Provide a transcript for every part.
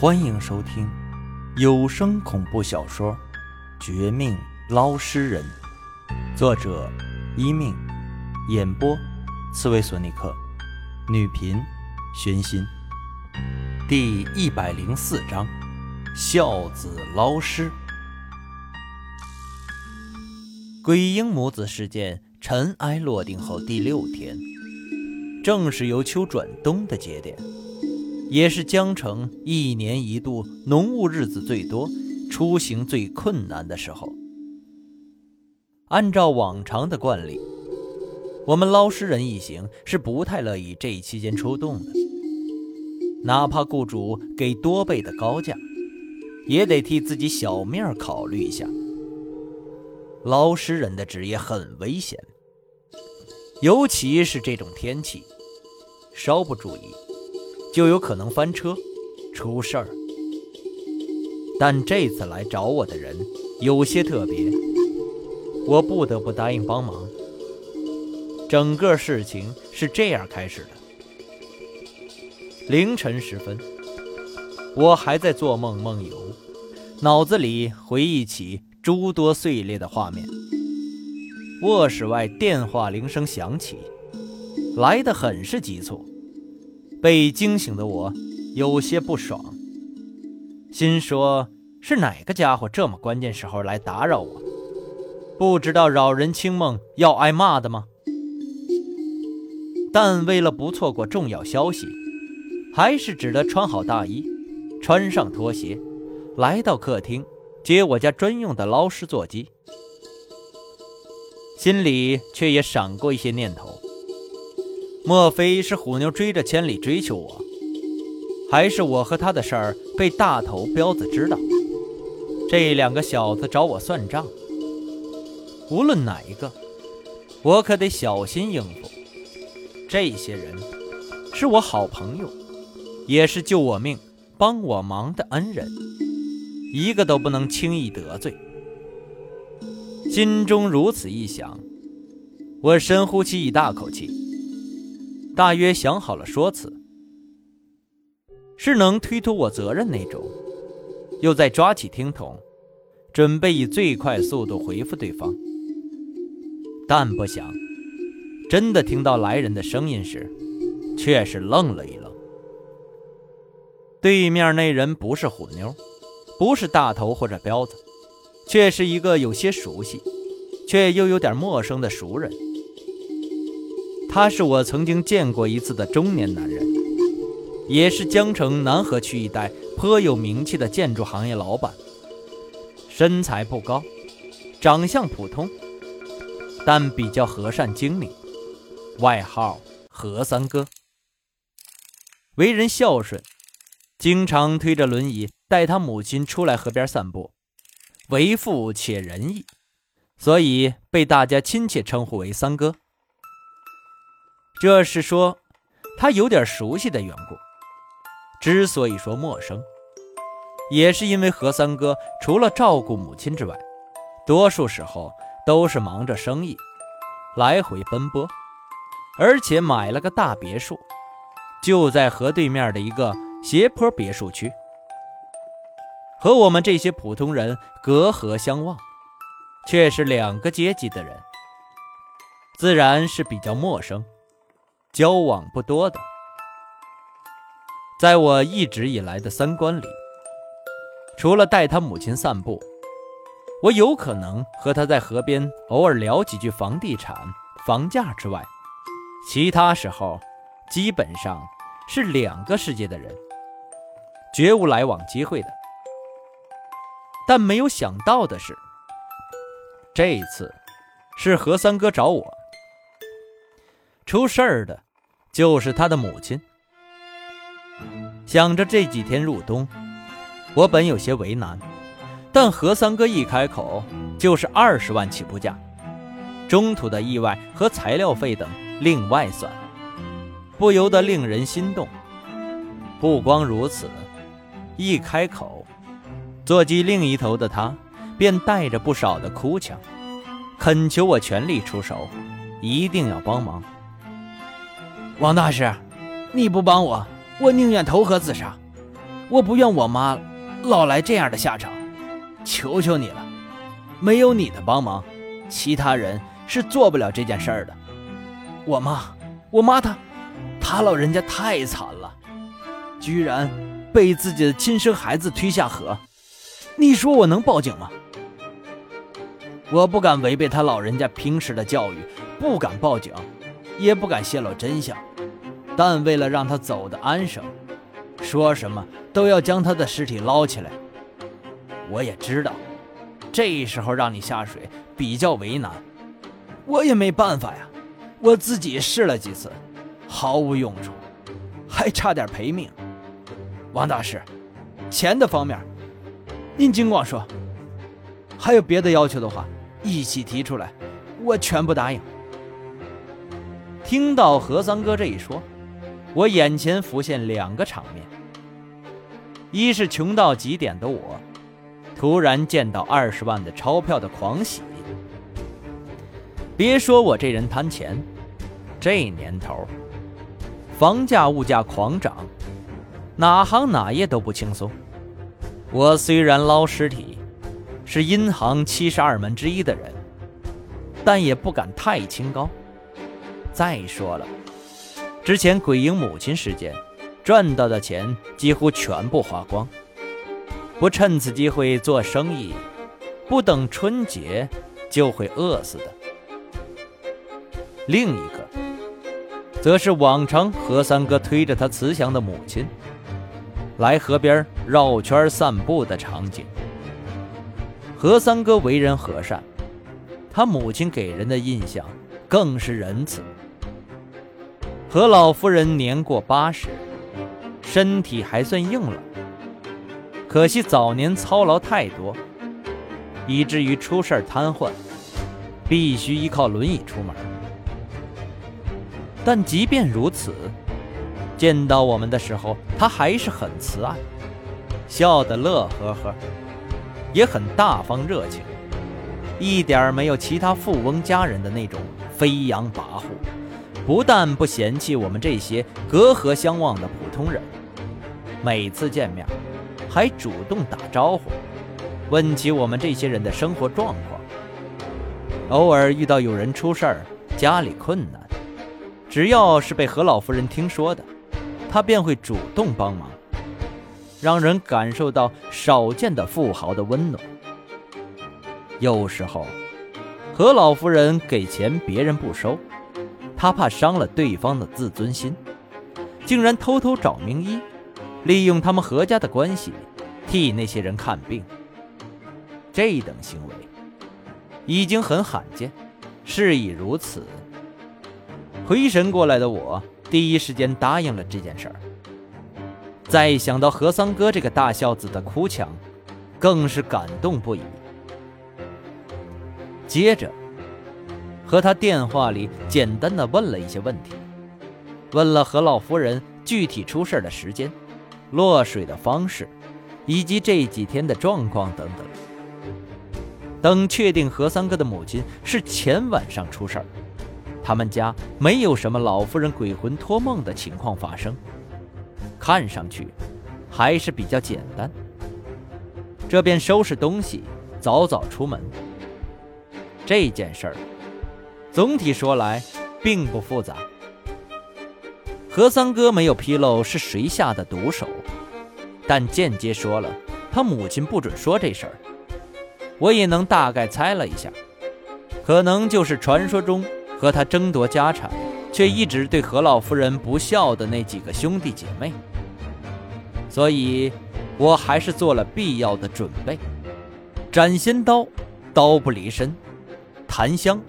欢迎收听有声恐怖小说《绝命捞尸人》，作者：一命，演播：刺猬索尼克，女频：玄心。第一百零四章：孝子捞尸。鬼婴母子事件尘埃落定后第六天，正是由秋转冬的节点。也是江城一年一度浓雾日子最多、出行最困难的时候。按照往常的惯例，我们捞尸人一行是不太乐意这一期间出动的，哪怕雇主给多倍的高价，也得替自己小命考虑一下。捞尸人的职业很危险，尤其是这种天气，稍不注意。就有可能翻车，出事儿。但这次来找我的人有些特别，我不得不答应帮忙。整个事情是这样开始的：凌晨时分，我还在做梦梦游，脑子里回忆起诸多碎裂的画面。卧室外电话铃声响起，来得很是急促。被惊醒的我有些不爽，心说：“是哪个家伙这么关键时候来打扰我？不知道扰人清梦要挨骂的吗？”但为了不错过重要消息，还是只得穿好大衣，穿上拖鞋，来到客厅接我家专用的捞尸座机。心里却也闪过一些念头。莫非是虎妞追着千里追求我，还是我和他的事儿被大头彪子知道？这两个小子找我算账。无论哪一个，我可得小心应付。这些人是我好朋友，也是救我命、帮我忙的恩人，一个都不能轻易得罪。心中如此一想，我深呼吸一大口气。大约想好了说辞，是能推脱我责任那种，又在抓起听筒，准备以最快速度回复对方。但不想，真的听到来人的声音时，却是愣了一愣。对面那人不是虎妞，不是大头或者彪子，却是一个有些熟悉，却又有点陌生的熟人。他是我曾经见过一次的中年男人，也是江城南河区一带颇有名气的建筑行业老板。身材不高，长相普通，但比较和善精明，外号何三哥。为人孝顺，经常推着轮椅带他母亲出来河边散步，为富且仁义，所以被大家亲切称呼为三哥。这是说，他有点熟悉的缘故。之所以说陌生，也是因为何三哥除了照顾母亲之外，多数时候都是忙着生意，来回奔波，而且买了个大别墅，就在河对面的一个斜坡别墅区，和我们这些普通人隔河相望，却是两个阶级的人，自然是比较陌生。交往不多的，在我一直以来的三观里，除了带他母亲散步，我有可能和他在河边偶尔聊几句房地产、房价之外，其他时候基本上是两个世界的人，绝无来往机会的。但没有想到的是，这一次是何三哥找我，出事儿的。就是他的母亲。想着这几天入冬，我本有些为难，但何三哥一开口就是二十万起步价，中途的意外和材料费等另外算，不由得令人心动。不光如此，一开口，座机另一头的他便带着不少的哭腔，恳求我全力出手，一定要帮忙。王大师，你不帮我，我宁愿投河自杀。我不愿我妈老来这样的下场，求求你了！没有你的帮忙，其他人是做不了这件事儿的。我妈，我妈她，她老人家太惨了，居然被自己的亲生孩子推下河。你说我能报警吗？我不敢违背他老人家平时的教育，不敢报警，也不敢泄露真相。但为了让他走得安生，说什么都要将他的尸体捞起来。我也知道，这时候让你下水比较为难，我也没办法呀。我自己试了几次，毫无用处，还差点赔命。王大师，钱的方面，您尽管说。还有别的要求的话，一起提出来，我全部答应。听到何三哥这一说。我眼前浮现两个场面：一是穷到极点的我，突然见到二十万的钞票的狂喜。别说我这人贪钱，这年头，房价物价狂涨，哪行哪业都不轻松。我虽然捞尸体，是银行七十二门之一的人，但也不敢太清高。再说了。之前鬼婴母亲事件赚到的钱几乎全部花光，不趁此机会做生意，不等春节就会饿死的。另一个，则是往常何三哥推着他慈祥的母亲来河边绕圈散步的场景。何三哥为人和善，他母亲给人的印象更是仁慈。何老夫人年过八十，身体还算硬朗，可惜早年操劳太多，以至于出事瘫痪，必须依靠轮椅出门。但即便如此，见到我们的时候，她还是很慈爱，笑得乐呵呵，也很大方热情，一点没有其他富翁家人的那种飞扬跋扈。不但不嫌弃我们这些隔河相望的普通人，每次见面还主动打招呼，问起我们这些人的生活状况。偶尔遇到有人出事儿、家里困难，只要是被何老夫人听说的，他便会主动帮忙，让人感受到少见的富豪的温暖。有时候，何老夫人给钱，别人不收。他怕伤了对方的自尊心，竟然偷偷找名医，利用他们何家的关系替那些人看病。这等行为已经很罕见，事已如此，回神过来的我第一时间答应了这件事儿。再想到何三哥这个大孝子的哭腔，更是感动不已。接着。和他电话里简单的问了一些问题，问了何老夫人具体出事的时间、落水的方式，以及这几天的状况等等。等确定何三哥的母亲是前晚上出事儿，他们家没有什么老夫人鬼魂托梦的情况发生，看上去还是比较简单。这便收拾东西，早早出门。这件事儿。总体说来，并不复杂。何三哥没有披露是谁下的毒手，但间接说了他母亲不准说这事儿。我也能大概猜了一下，可能就是传说中和他争夺家产，却一直对何老夫人不孝的那几个兄弟姐妹。所以，我还是做了必要的准备：斩仙刀，刀不离身；檀香。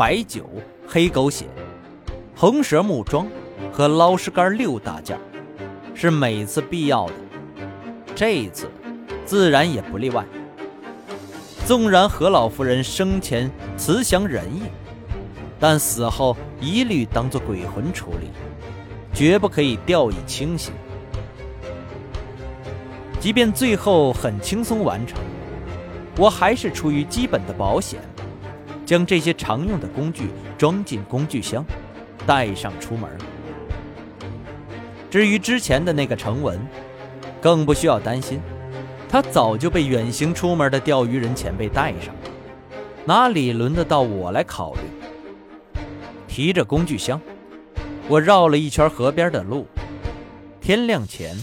白酒、黑狗血、红蛇木桩和捞尸杆六大件，是每次必要的。这一次，自然也不例外。纵然何老夫人生前慈祥仁义，但死后一律当作鬼魂处理，绝不可以掉以轻心。即便最后很轻松完成，我还是出于基本的保险。将这些常用的工具装进工具箱，带上出门。至于之前的那个成文，更不需要担心，他早就被远行出门的钓鱼人前辈带上了，哪里轮得到我来考虑？提着工具箱，我绕了一圈河边的路，天亮前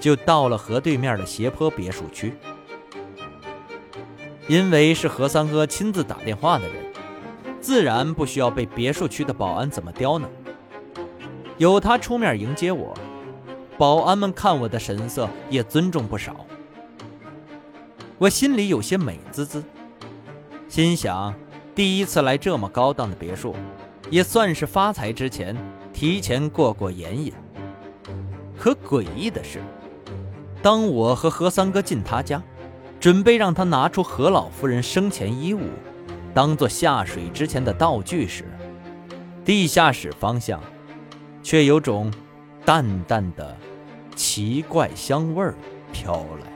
就到了河对面的斜坡别墅区。因为是何三哥亲自打电话的人，自然不需要被别墅区的保安怎么刁难。有他出面迎接我，保安们看我的神色也尊重不少。我心里有些美滋滋，心想第一次来这么高档的别墅。也算是发财之前提前过过眼瘾。可诡异的是，当我和何三哥进他家，准备让他拿出何老夫人生前衣物，当做下水之前的道具时，地下室方向，却有种淡淡的奇怪香味儿飘来。